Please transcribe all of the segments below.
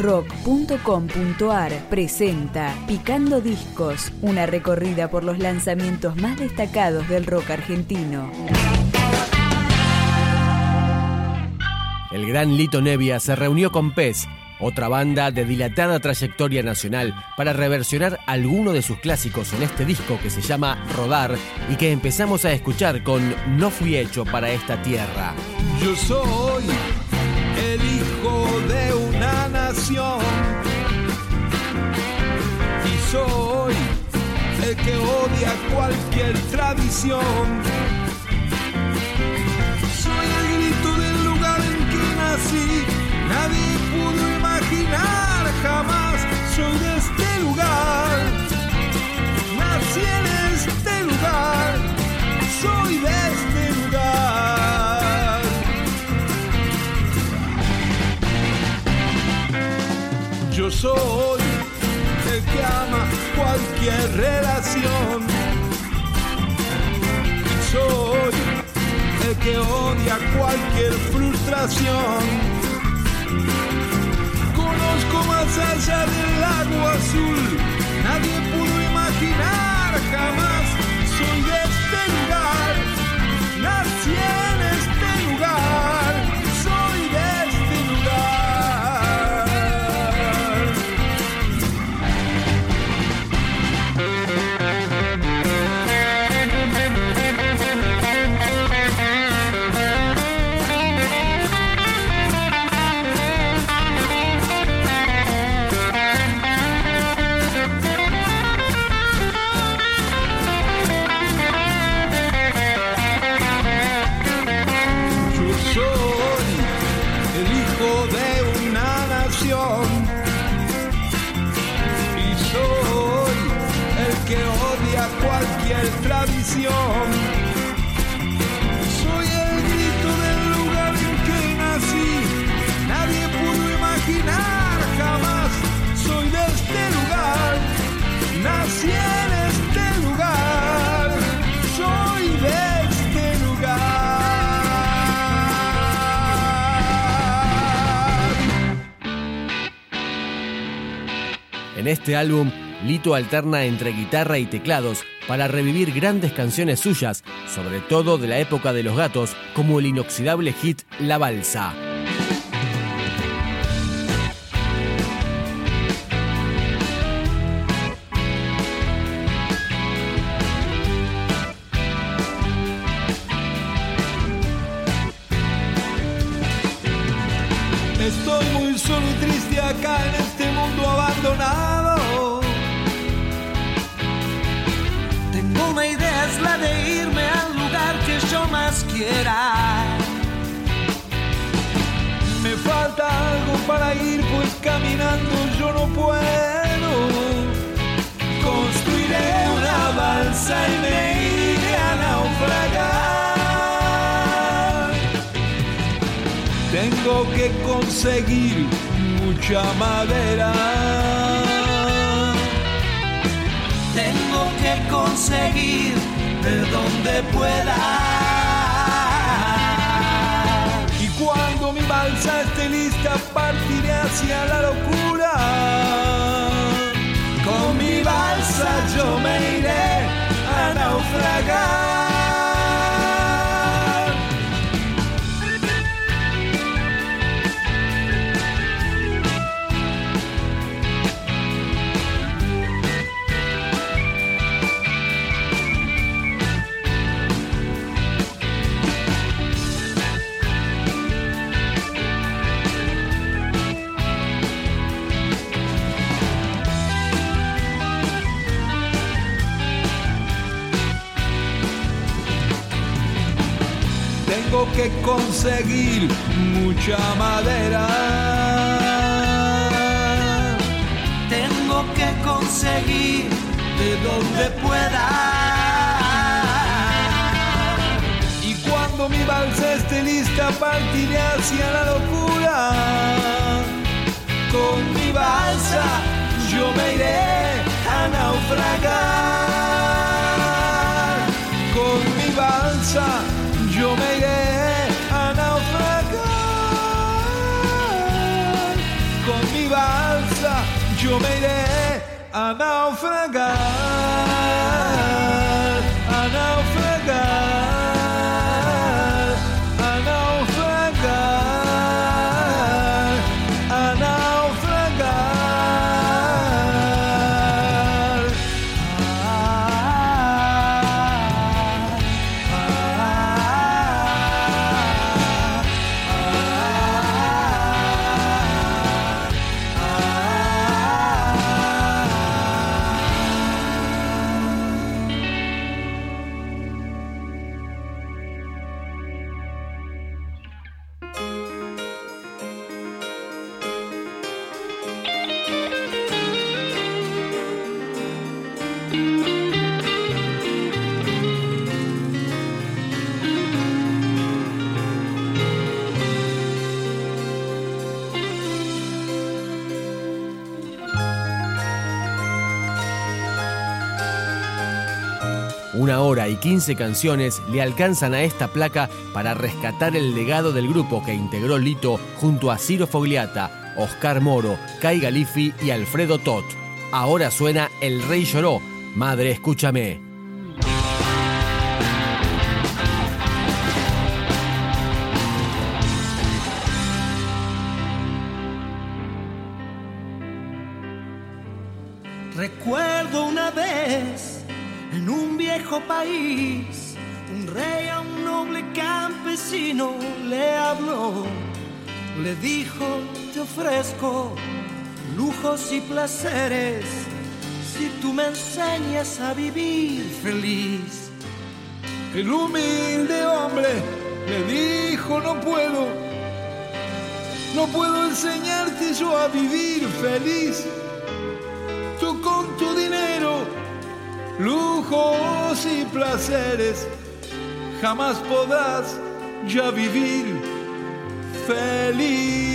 rock.com.ar presenta Picando Discos, una recorrida por los lanzamientos más destacados del rock argentino. El gran Lito Nevia se reunió con Pez, otra banda de dilatada trayectoria nacional, para reversionar alguno de sus clásicos en este disco que se llama Rodar y que empezamos a escuchar con No fui hecho para esta tierra. Yo soy el hijo de una y soy el que odia cualquier tradición. Soy el grito del lugar en que nací, nadie pudo imaginar jamás. Soy de este soy el que ama cualquier relación. Soy el que odia cualquier frustración. Conozco más allá del lago azul. Nadie pudo imaginar jamás. Soy de este lugar. Nací cualquier tradición. Soy el grito del lugar en que nací, nadie pudo imaginar jamás. Soy de este lugar, nací en este lugar, soy de este lugar. En este álbum, Lito alterna entre guitarra y teclados para revivir grandes canciones suyas, sobre todo de la época de los gatos, como el inoxidable hit La Balsa. Estoy muy solo y triste acá en este mundo abandonado. Me falta algo para ir, pues caminando yo no puedo. Construiré una balsa y me iré a naufragar. Tengo que conseguir mucha madera. Tengo que conseguir de donde pueda. Balsa esté lista, partiré hacia la locura. Con mi balsa yo me iré a naufragar. Tengo que conseguir mucha madera. Tengo que conseguir de donde pueda. Y cuando mi balsa esté lista, partiré hacia la locura. Con mi balsa yo me iré a naufragar. A naufragar, Una hora y 15 canciones le alcanzan a esta placa para rescatar el legado del grupo que integró Lito junto a Ciro Fogliata, Oscar Moro, Kai Galifi y Alfredo Tot. Ahora suena El Rey Lloró. Madre, escúchame. Viejo país, un rey a un noble campesino le habló, le dijo, te ofrezco lujos y placeres si tú me enseñas a vivir feliz. El humilde hombre le dijo, no puedo, no puedo enseñarte yo a vivir feliz. Lujos y placeres, jamás podrás ya vivir feliz.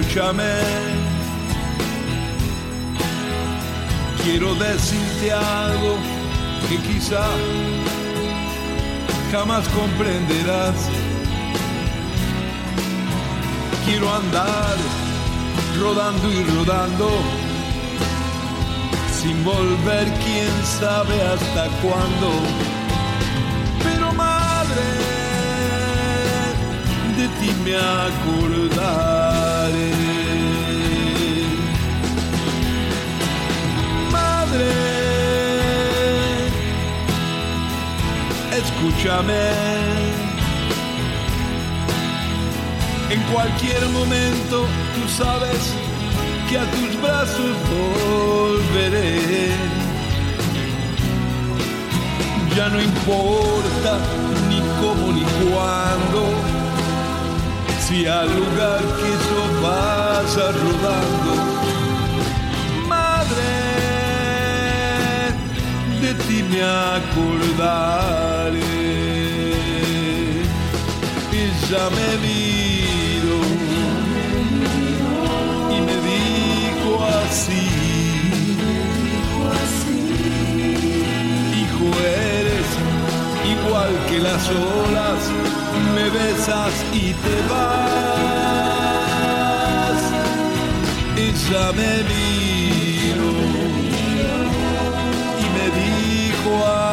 Escúchame. Quiero decirte algo que quizá jamás comprenderás. Quiero andar rodando y rodando sin volver quién sabe hasta cuándo. Pero madre, de ti me acordaré. Escúchame. En cualquier momento tú sabes que a tus brazos volveré. Ya no importa ni cómo ni cuándo, si al lugar que yo vaya rodando, madre, de ti me acordaré. Ya me miro y me dijo así. Hijo, eres igual que las olas, me besas y te vas. Ella me miró y me dijo así.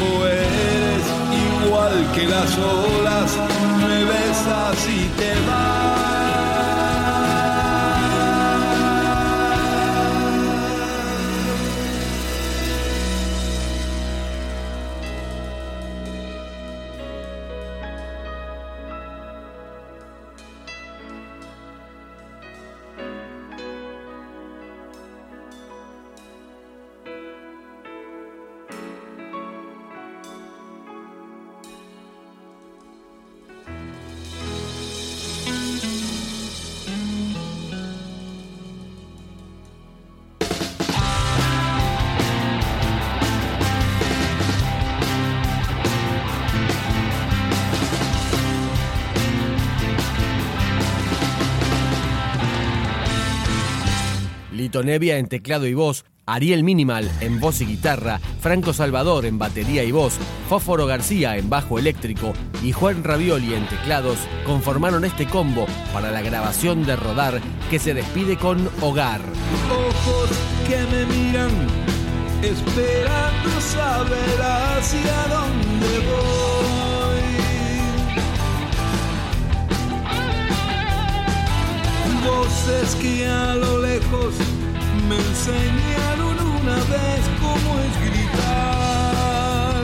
Hijo, eres igual que las olas, me besas y te vas. Lito Nevia en teclado y voz, Ariel Minimal en voz y guitarra, Franco Salvador en batería y voz, Fósforo García en bajo eléctrico y Juan Ravioli en teclados conformaron este combo para la grabación de Rodar que se despide con Hogar. ojos que me miran, esperando saber hacia dónde voy. Voces que a lo lejos me enseñaron una vez cómo es gritar.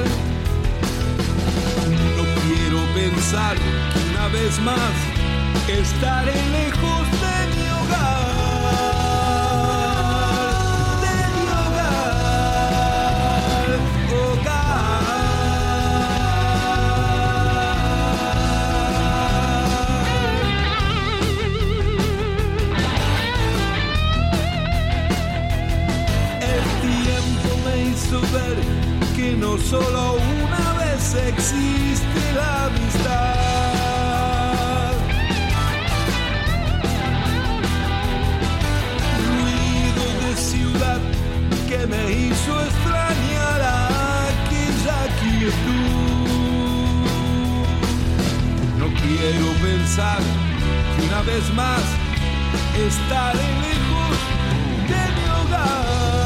No quiero pensar que una vez más estaré lejos de que una vez más estaré lejos de mi hogar,